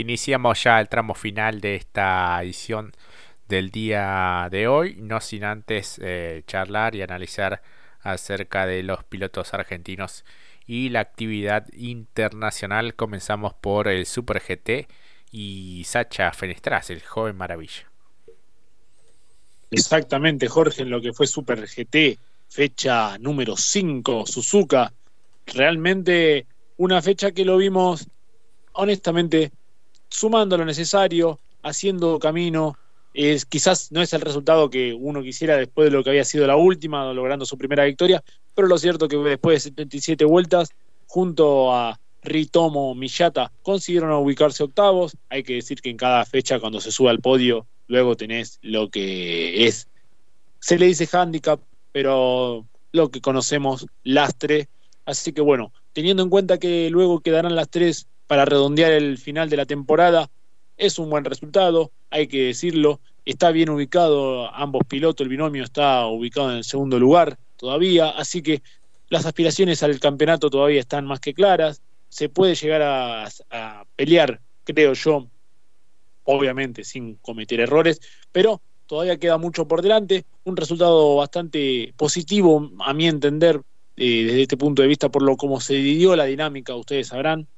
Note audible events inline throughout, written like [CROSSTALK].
iniciamos ya el tramo final de esta edición del día de hoy, no sin antes eh, charlar y analizar acerca de los pilotos argentinos y la actividad internacional. Comenzamos por el Super GT y Sacha Fenestras, el joven maravilla. Exactamente, Jorge, en lo que fue Super GT, fecha número 5, Suzuka. Realmente una fecha que lo vimos, honestamente, sumando lo necesario, haciendo camino. Es, quizás no es el resultado que uno quisiera después de lo que había sido la última, logrando su primera victoria, pero lo cierto que después de 77 vueltas, junto a Ritomo Miyata, consiguieron ubicarse octavos. Hay que decir que en cada fecha, cuando se sube al podio, luego tenés lo que es, se le dice handicap, pero lo que conocemos lastre. Así que bueno, teniendo en cuenta que luego quedarán las tres para redondear el final de la temporada, es un buen resultado, hay que decirlo. Está bien ubicado ambos pilotos, el binomio está ubicado en el segundo lugar todavía, así que las aspiraciones al campeonato todavía están más que claras. Se puede llegar a, pelear, creo yo, obviamente sin cometer errores, pero todavía queda mucho por delante. Un resultado bastante positivo, a mi entender, eh, desde este punto de vista, por lo como se dividió la dinámica, ustedes sabrán.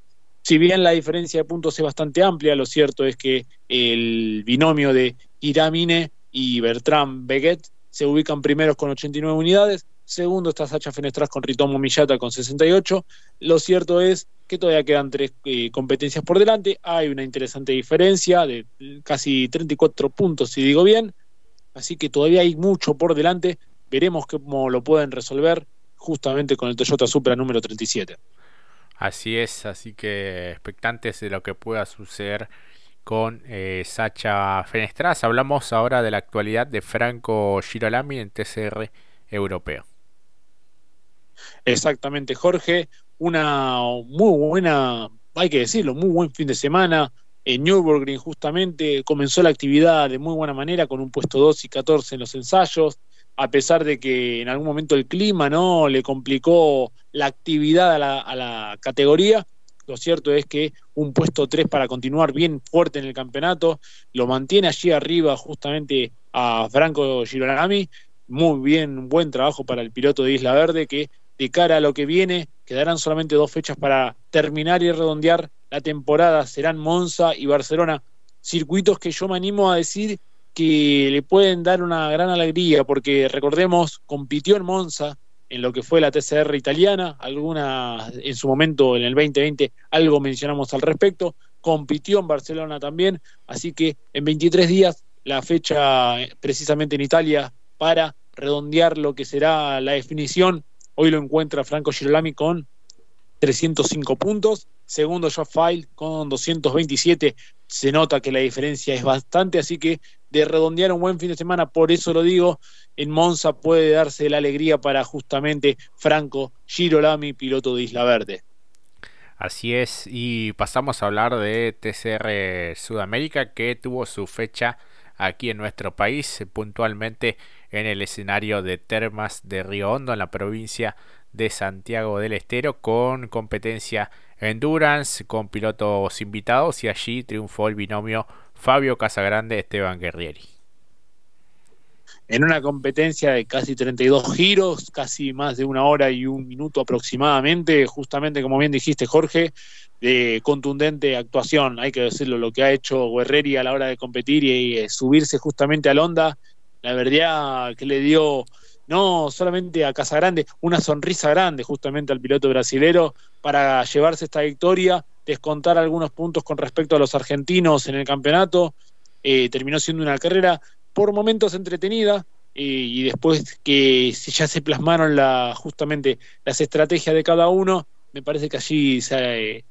Si bien la diferencia de puntos es bastante amplia, lo cierto es que el binomio de Iramine y Bertrand Beguet se ubican primeros con 89 unidades, segundo está Sacha Fenestras con Ritomo Millata con 68. Lo cierto es que todavía quedan tres eh, competencias por delante, hay una interesante diferencia de casi 34 puntos, si digo bien, así que todavía hay mucho por delante, veremos cómo lo pueden resolver justamente con el Toyota Supra número 37. Así es, así que expectantes de lo que pueda suceder con eh, Sacha Fenestras. Hablamos ahora de la actualidad de Franco Girolami en TCR europeo. Exactamente, Jorge. Una muy buena, hay que decirlo, muy buen fin de semana. En Nürburgring justamente comenzó la actividad de muy buena manera con un puesto 2 y 14 en los ensayos a pesar de que en algún momento el clima no le complicó la actividad a la, categoría, lo cierto es que un puesto 3 para continuar bien fuerte en el campeonato, lo mantiene allí arriba justamente a Franco Girolami, muy bien, buen trabajo para el piloto de Isla Verde que de cara a lo que viene quedarán solamente dos fechas para terminar y redondear la temporada, serán Monza y Barcelona, circuitos que yo me animo a decir que le pueden dar una gran alegría, porque recordemos, compitió en Monza en lo que fue la TCR italiana, alguna en su momento en el 2020 algo mencionamos al respecto, compitió en Barcelona también, así que en 23 días la fecha precisamente en Italia para redondear lo que será la definición, hoy lo encuentra Franco Girolami con 305 puntos, segundo Josh File con 227, se nota que la diferencia es bastante, así que de redondear un buen fin de semana, por eso lo digo, en Monza puede darse la alegría para justamente Franco Girolami, piloto de Isla Verde. Así es, y pasamos a hablar de TCR Sudamérica que tuvo su fecha aquí en nuestro país, puntualmente en el escenario de Termas de Río Hondo, en la provincia de Santiago del Estero, con competencia Endurance, con pilotos invitados, y allí triunfó el binomio Fabio Casagrande, Esteban Guerrieri. En una competencia de casi 32 giros, casi más de una hora y un minuto aproximadamente, justamente como bien dijiste Jorge, de contundente actuación, hay que decirlo, lo que ha hecho Guerreri a la hora de competir y, y subirse justamente al Honda, la verdad que le dio no solamente a Casagrande, una sonrisa grande justamente al piloto brasilero para llevarse esta victoria descontar algunos puntos con respecto a los argentinos en el campeonato. Eh, terminó siendo una carrera por momentos entretenida eh, y después que ya se plasmaron la, justamente las estrategias de cada uno, me parece que allí se eh,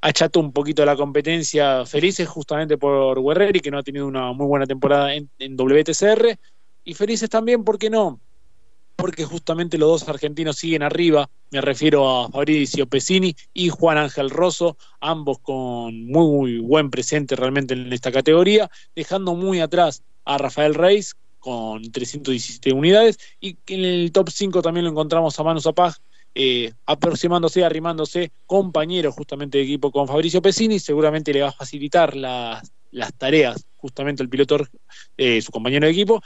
acható un poquito la competencia. Felices justamente por Guerreri, que no ha tenido una muy buena temporada en, WTCR, y felices también, ¿por qué no? Porque justamente los dos argentinos siguen arriba, me refiero a Fabricio Pesini y Juan Ángel Rosso, ambos con muy, buen presente realmente en esta categoría, dejando muy atrás a Rafael Reis con 317 unidades. Y en el top 5 también lo encontramos a Manu Zapag eh, aproximándose, arrimándose, compañero justamente de equipo con Fabricio Pesini, seguramente le va a facilitar las, tareas justamente el piloto, eh, su compañero de equipo.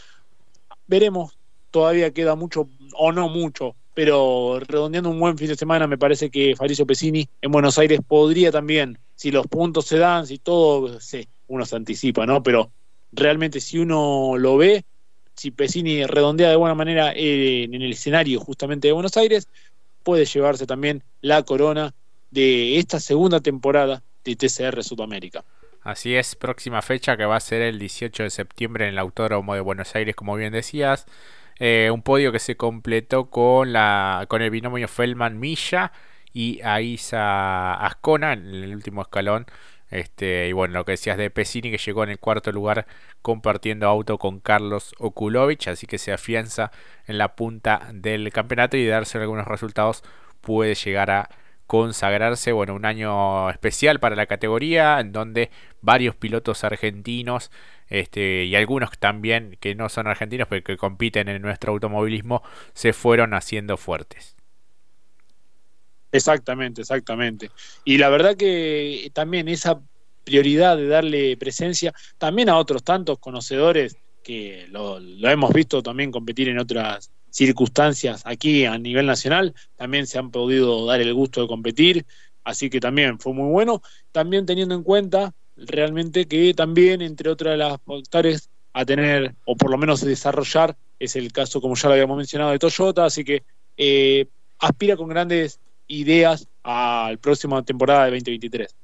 Veremos, todavía queda mucho, o no mucho, pero redondeando un buen fin de semana, me parece que Fabricio Pesini en Buenos Aires podría también, si los puntos se dan, si todo, sé, uno se anticipa, ¿no? Pero realmente si uno lo ve, si Pesini redondea de buena manera eh, en el escenario justamente de Buenos Aires, puede llevarse también la corona de esta segunda temporada de TCR Sudamérica. Así es, próxima fecha que va a ser el 18 de septiembre en el Autódromo de Buenos Aires, como bien decías. Eh, un podio que se completó con, la, con el binomio Feldman Milla y Aiza Ascona en el último escalón. Este, y bueno, lo que decías de Pesini que llegó en el cuarto lugar compartiendo auto con Carlos Okulovich, así que se afianza en la punta del campeonato y de darse algunos resultados puede llegar a consagrarse, bueno, un año especial para la categoría en donde varios pilotos argentinos este, y algunos también que no son argentinos pero que compiten en nuestro automovilismo se fueron haciendo fuertes. Exactamente, exactamente. Y la verdad que también esa prioridad de darle presencia también a otros tantos conocedores que lo, hemos visto también competir en otras circunstancias aquí a nivel nacional, también se han podido dar el gusto de competir, así que también fue muy bueno, también teniendo en cuenta realmente que también entre otras las factores a tener o por lo menos desarrollar es el caso como ya lo habíamos mencionado de Toyota, así que eh, aspira con grandes ideas al próximo temporada de 2023.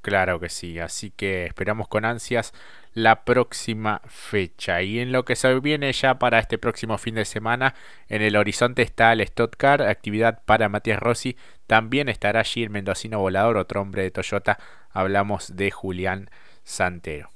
Claro que sí, así que esperamos con ansias la próxima fecha. Y en lo que se viene ya para este próximo fin de semana, en el horizonte está el Stock actividad para Matías Rossi. También estará allí el mendocino volador, otro hombre de Toyota. Hablamos de Julián Santero.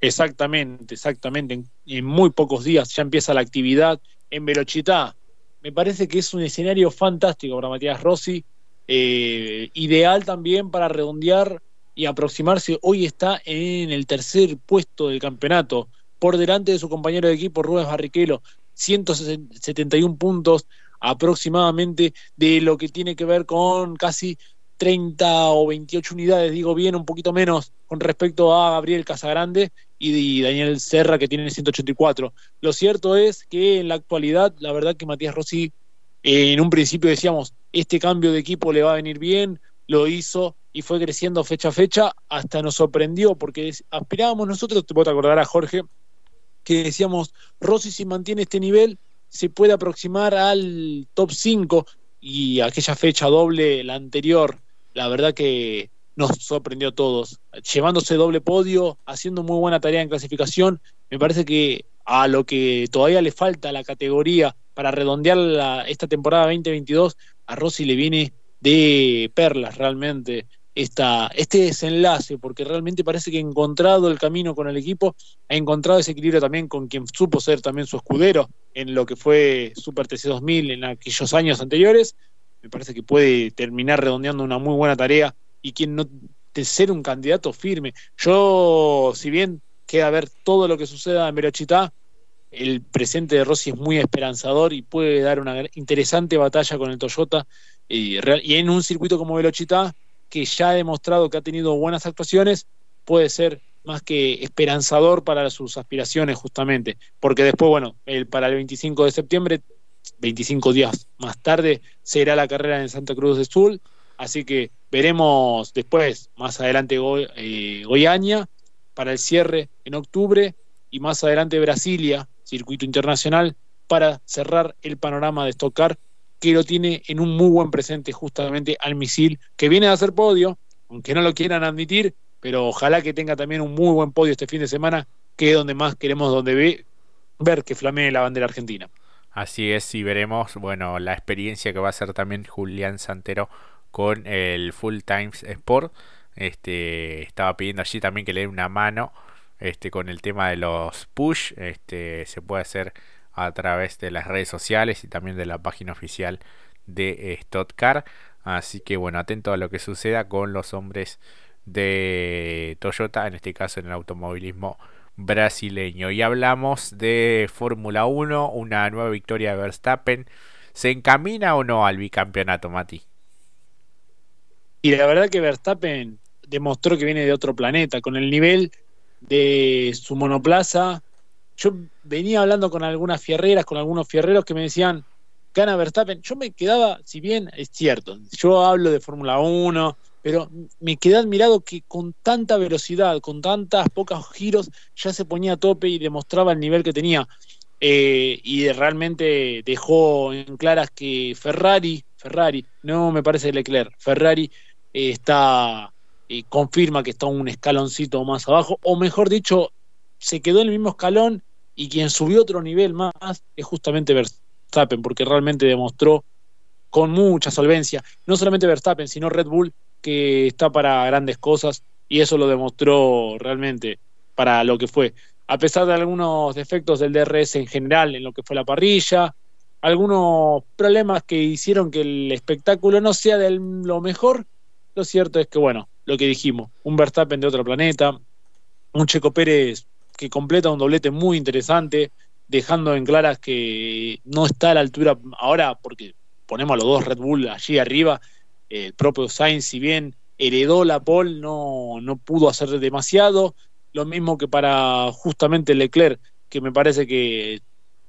Exactamente, exactamente. En, muy pocos días ya empieza la actividad en Velochita me parece que es un escenario fantástico para Matías Rossi, eh, ideal también para redondear y aproximarse. Hoy está en el tercer puesto del campeonato, por delante de su compañero de equipo Rubens Barrichello, 171 puntos aproximadamente de lo que tiene que ver con casi 30 o 28 unidades, digo bien, un poquito menos con respecto a Gabriel Casagrande y Daniel Serra que tiene 184. Lo cierto es que en la actualidad, la verdad que Matías Rossi, en un principio decíamos, este cambio de equipo le va a venir bien, lo hizo y fue creciendo fecha a fecha, hasta nos sorprendió porque aspirábamos nosotros, te puedo acordar a Jorge, que decíamos, Rossi si mantiene este nivel, se puede aproximar al top 5 y aquella fecha doble, la anterior, la verdad que nos sorprendió a todos. Llevándose doble podio, haciendo muy buena tarea en clasificación, me parece que a lo que todavía le falta a la categoría para redondear esta temporada 2022, a Rossi le viene de perlas realmente esta, este desenlace, porque realmente parece que ha encontrado el camino con el equipo, ha encontrado ese equilibrio también con quien supo ser también su escudero en lo que fue Super TC 2000 en aquellos años anteriores. Me parece que puede terminar redondeando una muy buena tarea y quien no de ser un candidato firme. Yo, si bien queda ver todo lo que suceda en Verochita, el presente de Rossi es muy esperanzador y puede dar una interesante batalla con el Toyota y, y en un circuito como Velochita que ya ha demostrado que ha tenido buenas actuaciones puede ser más que esperanzador para sus aspiraciones justamente. Porque después bueno el, para el 25 de septiembre 25 días más tarde será la carrera en Santa Cruz de Sul. Así que veremos después, más adelante eh, Goiânia para el cierre en octubre y más adelante Brasilia, circuito internacional, para cerrar el panorama de Stock Car, que lo tiene en un muy buen presente justamente al misil, que viene a hacer podio, aunque no lo quieran admitir, pero ojalá que tenga también un muy buen podio este fin de semana, que es donde más queremos donde ve, ver que flamee la bandera argentina. Así es, y veremos, bueno, la experiencia que va a hacer también Julián Santero con el Full Times Sport. Este, estaba pidiendo allí también que le dé una mano este, con el tema de los push. Este, se puede hacer a través de las redes sociales y también de la página oficial de Stotcar. Así que bueno, atento a lo que suceda con los hombres de Toyota, en este caso en el automovilismo brasileño. Y hablamos de Fórmula 1, una nueva victoria de Verstappen ¿Se encamina o no al bicampeonato, Mati? Y la verdad que Verstappen demostró que viene de otro planeta, con el nivel de su monoplaza. Yo venía hablando con algunas fierreras, con algunos fierreros que me decían, gana Verstappen. Yo me quedaba, si bien es cierto, yo hablo de Fórmula 1, pero me quedé admirado que con tanta velocidad, con tantas pocos giros, ya se ponía a tope y demostraba el nivel que tenía. Eh, y realmente dejó en claras que Ferrari, Ferrari, no me parece Leclerc, Ferrari eh, está, eh, confirma que está un escaloncito más abajo, o mejor dicho, se quedó en el mismo escalón y quien subió otro nivel más es justamente Verstappen, porque realmente demostró con mucha solvencia, no solamente Verstappen, sino Red Bull, que está para grandes cosas y eso lo demostró realmente para lo que fue. A pesar de algunos defectos del DRS en general en lo que fue la parrilla, algunos problemas que hicieron que el espectáculo no sea de lo mejor, lo cierto es que, bueno, lo que dijimos, un Verstappen de otro planeta, un Checo Pérez que completa un doblete muy interesante, dejando en claras que no está a la altura ahora, porque ponemos a los dos Red Bull allí arriba el propio Sainz, si bien heredó la pole, no, no pudo hacer demasiado. Lo mismo que para justamente Leclerc, que me parece que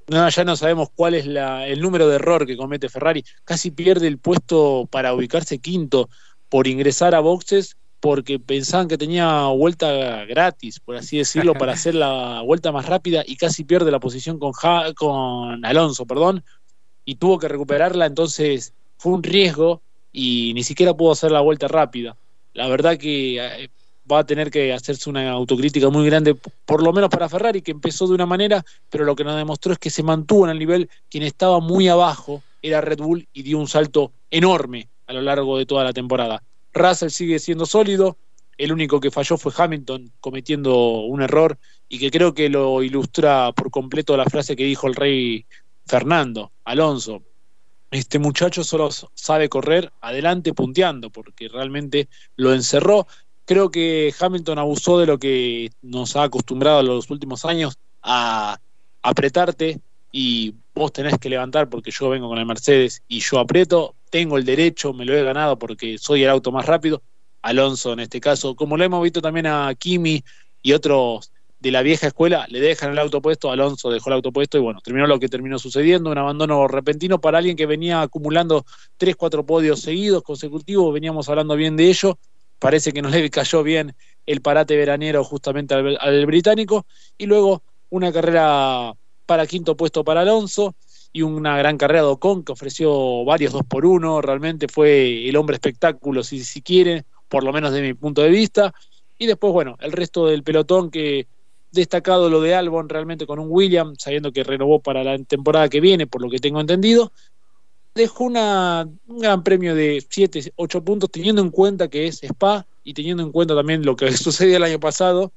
ya no sabemos cuál es la, el número de error que comete Ferrari. Casi pierde el puesto para ubicarse quinto por ingresar a boxes porque pensaban que tenía vuelta gratis, por así decirlo, para [LAUGHS] hacer la vuelta más rápida y casi pierde la posición con, con Alonso, perdón, y tuvo que recuperarla, entonces fue un riesgo y ni siquiera pudo hacer la vuelta rápida. La verdad que eh, va a tener que hacerse una autocrítica muy grande, por lo menos para Ferrari, que empezó de una manera, pero lo que nos demostró es que se mantuvo en el nivel, quien estaba muy abajo era Red Bull y dio un salto enorme a lo largo de toda la temporada. Russell sigue siendo sólido, el único que falló fue Hamilton cometiendo un error y que creo que lo ilustra por completo la frase que dijo el rey Fernando Alonso este muchacho solo sabe correr adelante punteando, porque realmente lo encerró. Creo que Hamilton abusó de lo que nos ha acostumbrado en los últimos años a apretarte y vos tenés que levantar porque yo vengo con el Mercedes y yo aprieto, tengo el derecho, me lo he ganado porque soy el auto más rápido. Alonso en este caso, como lo hemos visto también a Kimi y otros de la vieja escuela, le dejan el auto puesto, Alonso dejó el auto puesto y bueno, terminó lo que terminó sucediendo, un abandono repentino para alguien que venía acumulando tres, cuatro podios seguidos, consecutivos, veníamos hablando bien de ello, parece que no le cayó bien el parate veranero justamente al, británico, y luego una carrera para quinto puesto para Alonso, y una gran carrera de Ocon que ofreció varios dos por uno, realmente fue el hombre espectáculo, si, si quiere, por lo menos de mi punto de vista. Y después, bueno, el resto del pelotón que destacado lo de Albon realmente con un William, sabiendo que renovó para la temporada que viene, por lo que tengo entendido. Dejó una, un gran premio de 7, 8 puntos, teniendo en cuenta que es Spa y teniendo en cuenta también lo que [LAUGHS] sucedió el año pasado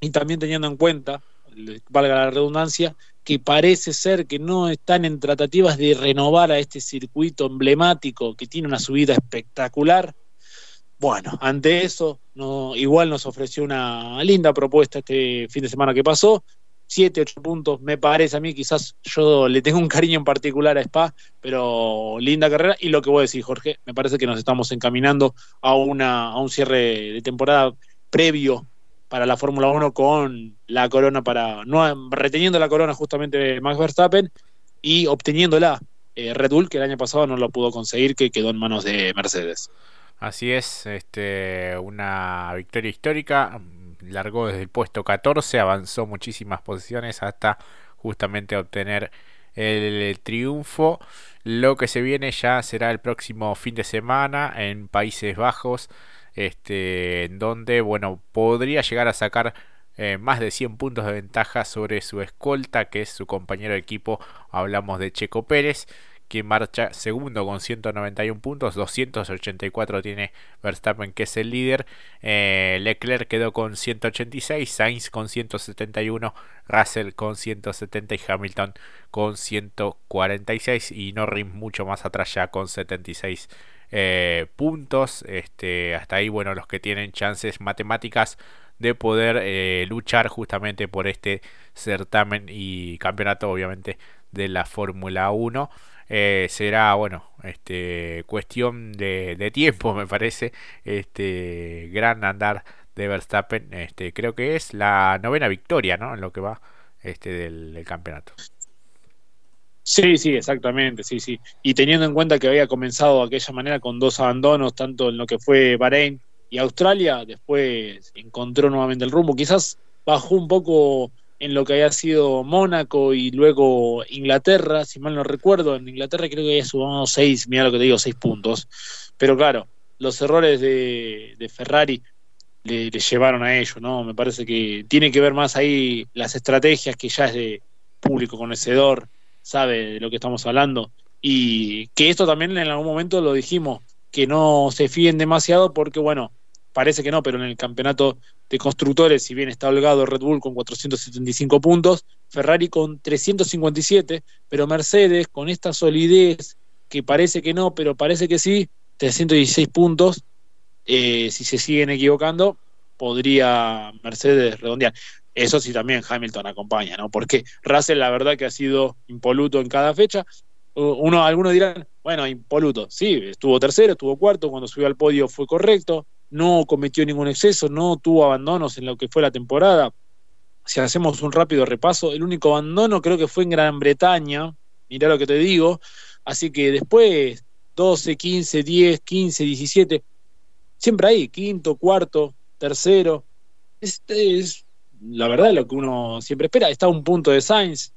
y también teniendo en cuenta, valga la redundancia, que parece ser que no están en tratativas de renovar a este circuito emblemático que tiene una subida espectacular bueno, ante eso, no, igual nos ofreció una linda propuesta este fin de semana que pasó. Siete, ocho puntos, me parece a mí, quizás yo le tengo un cariño en particular a Spa, pero linda carrera. Y lo que voy a decir, Jorge, me parece que nos estamos encaminando a, una, a un cierre de temporada previo para la Fórmula 1 con la corona para, no reteniendo la corona justamente Max Verstappen y obteniéndola eh, Red Bull, que el año pasado no lo pudo conseguir, que quedó en manos de Mercedes. Así es, este, una victoria histórica. Largó desde el puesto 14, avanzó muchísimas posiciones hasta justamente obtener el triunfo. Lo que se viene ya será el próximo fin de semana en Países Bajos, este, donde bueno podría llegar a sacar eh, más de 100 puntos de ventaja sobre su escolta, que es su compañero de equipo. Hablamos de Checo Pérez que marcha segundo con 191 puntos, 284 tiene Verstappen que es el líder, eh, Leclerc quedó con 186, Sainz con 171, Russell con 170 y Hamilton con 146 y Norris mucho más atrás ya con 76 eh, puntos, este, hasta ahí bueno los que tienen chances matemáticas de poder eh, luchar justamente por este certamen y campeonato obviamente de la Fórmula 1. eh, será, bueno, este, cuestión de, de, tiempo, [LAUGHS] me parece, este gran andar de Verstappen. Este, creo que es la novena victoria, ¿no? En lo que va este del, campeonato. Sí, sí, exactamente, sí, sí. Y teniendo en cuenta que había comenzado de aquella manera con dos abandonos, tanto en lo que fue Bahrein y Australia, después encontró nuevamente el rumbo. Quizás bajó un poco en lo que había sido Mónaco y luego Inglaterra, si mal no recuerdo, en Inglaterra creo que había subido seis, mira lo que te digo, seis puntos. Pero claro, los errores de, Ferrari le, llevaron a ello, ¿no? Me parece que tiene que ver más ahí las estrategias que ya es de público conocedor, sabe de lo que estamos hablando. Y que esto también en algún momento lo dijimos, que no se fíen demasiado porque, bueno, parece que no, pero en el campeonato de constructores, si bien está holgado Red Bull con 475 puntos, Ferrari con 357, pero Mercedes con esta solidez que parece que no, pero parece que sí, 316 puntos, eh, si se siguen equivocando, podría Mercedes redondear. Eso sí también Hamilton acompaña, ¿no? Porque Russell la verdad que ha sido impoluto en cada fecha. Uno, algunos dirán, bueno, impoluto, sí, estuvo tercero, estuvo cuarto, cuando subió al podio fue correcto, no cometió ningún exceso, no tuvo abandonos en lo que fue la temporada. Si hacemos un rápido repaso, el único abandono creo que fue en Gran Bretaña, mirá lo que te digo, así que después 12, 15, 10, 15, 17, siempre ahí, quinto, cuarto, tercero. Este es la verdad lo que uno siempre espera. Está a un punto de Sainz.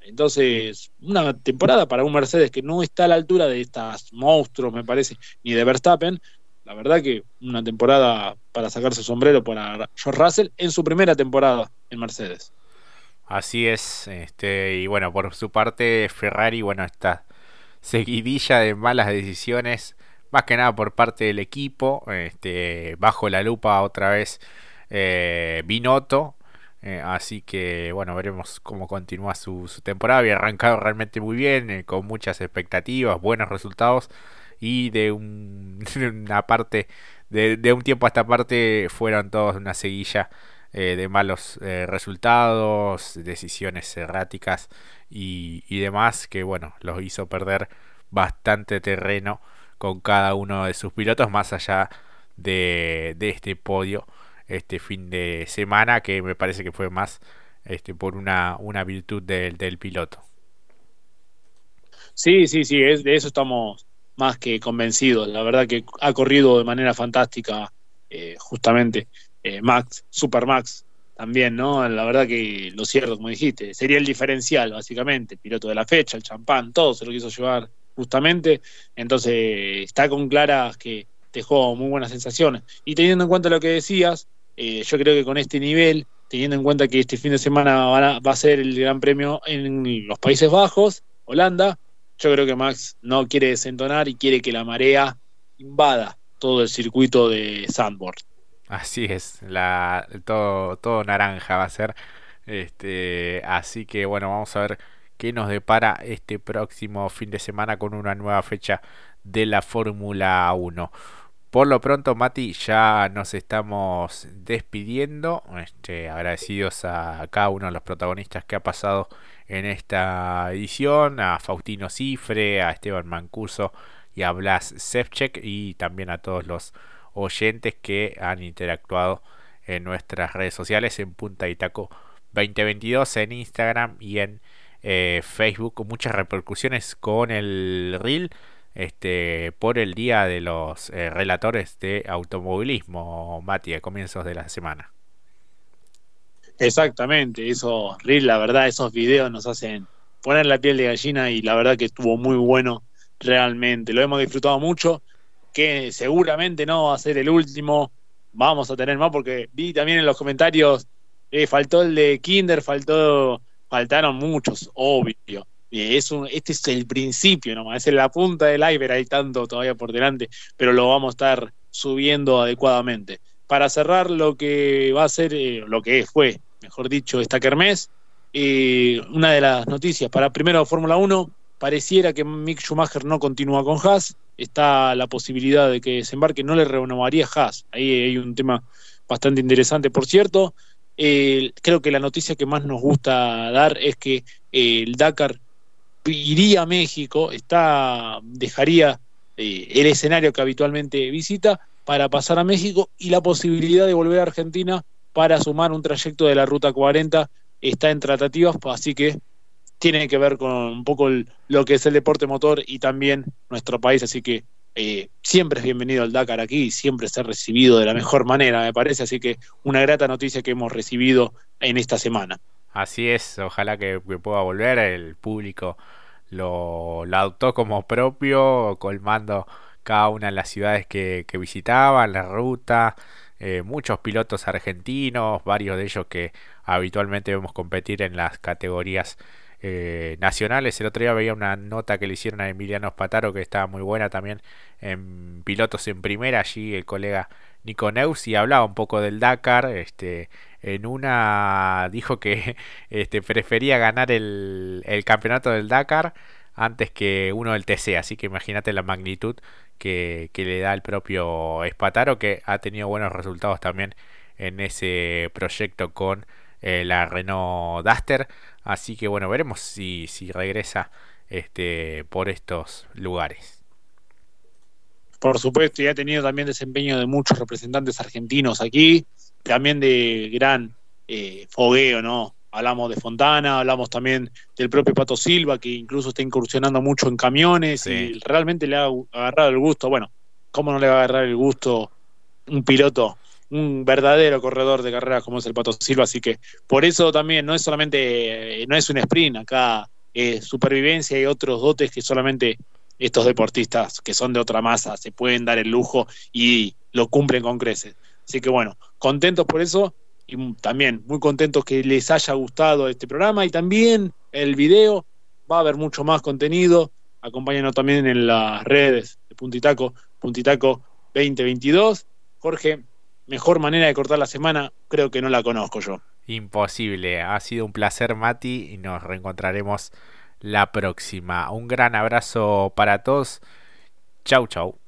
Entonces, una temporada para un Mercedes que no está a la altura de estas monstruos, me parece, ni de Verstappen. La verdad que una temporada para sacarse sombrero para George Russell en su primera temporada en Mercedes. Así es, este, y bueno, por su parte Ferrari, bueno, esta seguidilla de malas decisiones más que nada por parte del equipo, este, bajo la lupa otra vez eh, eh, así que bueno, veremos cómo continúa su, temporada. Había arrancado realmente muy bien, eh, con muchas expectativas, buenos resultados y de, un, [LAUGHS] una parte, de, un tiempo a esta parte fueron todos una seguilla de malos resultados, decisiones erráticas y demás que bueno, los hizo perder bastante terreno con cada uno de sus pilotos, más allá de, este podio este fin de semana, que me parece que fue más este, por una, una virtud del, del piloto. Sí, sí, sí, es, de eso estamos más que convencidos. La verdad que ha corrido de manera fantástica, eh, justamente, eh, Max, Super Max, también, ¿no? La verdad que lo cierto, como dijiste, sería el diferencial, básicamente, piloto de la fecha, el champán, todo se lo quiso llevar justamente. Entonces, está con claras que dejó muy buenas sensaciones. Y teniendo en cuenta lo que decías, eh, yo creo que con este nivel, teniendo en cuenta que este fin de semana va a, ser el Gran Premio en los Países Bajos, Holanda, yo creo que Max no quiere desentonar y quiere que la marea invada todo el circuito de Sandboard. Así es, la, todo, todo naranja va a ser. Este, así que bueno, vamos a ver que nos depara este próximo fin de semana con una nueva fecha de la Fórmula 1. Por lo pronto, Mati, ya nos estamos despidiendo. Este, agradecidos a cada uno de los protagonistas que ha pasado en esta edición, a Faustino Cifre, a Esteban Mancuso y a Blas Sevchek y también a todos los oyentes que han interactuado en nuestras redes sociales en Punta y Taco 2022 en Instagram y en eh, Facebook muchas repercusiones con el reel este, por el día de los eh, relatores de automovilismo, Mati, a comienzos de la semana. Exactamente, esos reel, la verdad, esos videos nos hacen poner la piel de gallina y la verdad que estuvo muy bueno realmente. Lo hemos disfrutado mucho, que seguramente no va a ser el último. Vamos a tener más porque vi también en los comentarios, eh, faltó el de Kinder, faltó faltaron muchos, obvio. Es un, este es el principio nomás, es la punta del iceberg, hay tanto todavía por delante, pero lo vamos a estar subiendo adecuadamente. Para cerrar lo que va a ser, eh, lo que fue, mejor dicho, esta Kermés, eh, una de las noticias para primero Fórmula 1, pareciera que Mick Schumacher no continúa con Haas, está la posibilidad de que desembarque, no le renovaría Haas, ahí hay un tema bastante interesante, por cierto, creo que la noticia que más nos gusta dar es que eh, el Dakar iría a México, está, dejaría eh, el escenario que habitualmente visita para pasar a México y la posibilidad de volver a Argentina para sumar un trayecto de la Ruta 40 está en tratativas, así que tiene que ver con un poco lo que es el deporte motor y también nuestro país, así que eh, siempre es bienvenido al Dakar aquí y siempre ha recibido de la mejor manera, me parece, así que una grata noticia que hemos recibido en esta semana. Así es, ojalá que, pueda volver, el público lo, adoptó como propio, colmando cada una de las ciudades que, visitaban, la ruta, eh, muchos pilotos argentinos, varios de ellos que habitualmente vemos competir en las categorías eh, nacionales. El otro día veía una nota que le hicieron a Emiliano Spataro que estaba muy buena también en pilotos en primera, allí el colega Nico Neus y hablaba un poco del Dakar, este en una dijo que [LAUGHS] este, prefería ganar el, el campeonato del Dakar antes que uno del TC, así que imagínate la magnitud que, le da el propio Espataro, que ha tenido buenos resultados también en ese proyecto con eh, la Renault Duster. Así que bueno, veremos si, si regresa este, por estos lugares. Por supuesto, y ha tenido también desempeño de muchos representantes argentinos aquí, también de gran eh, fogueo, ¿no? hablamos de Fontana, hablamos también del propio Pato Silva, que incluso está incursionando mucho en camiones y realmente le ha agarrado el gusto. Bueno, ¿cómo no le va a agarrar el gusto un piloto, un verdadero corredor de carreras como es el Pato Silva? Así que por eso también no es solamente, no es un sprint, acá es supervivencia y otros dotes que solamente estos deportistas que son de otra masa se pueden dar el lujo y lo cumplen con creces. Así que bueno, contentos por eso y también muy contentos que les haya gustado este programa y también el video. Va a haber mucho más contenido. Acompáñanos también en las redes de Puntitaco, Puntitaco 2022. Jorge, mejor manera de cortar la semana, creo que no la conozco yo. Imposible. Ha sido un placer, Mati, y nos reencontraremos la próxima. Un gran abrazo para todos. Chau, chau.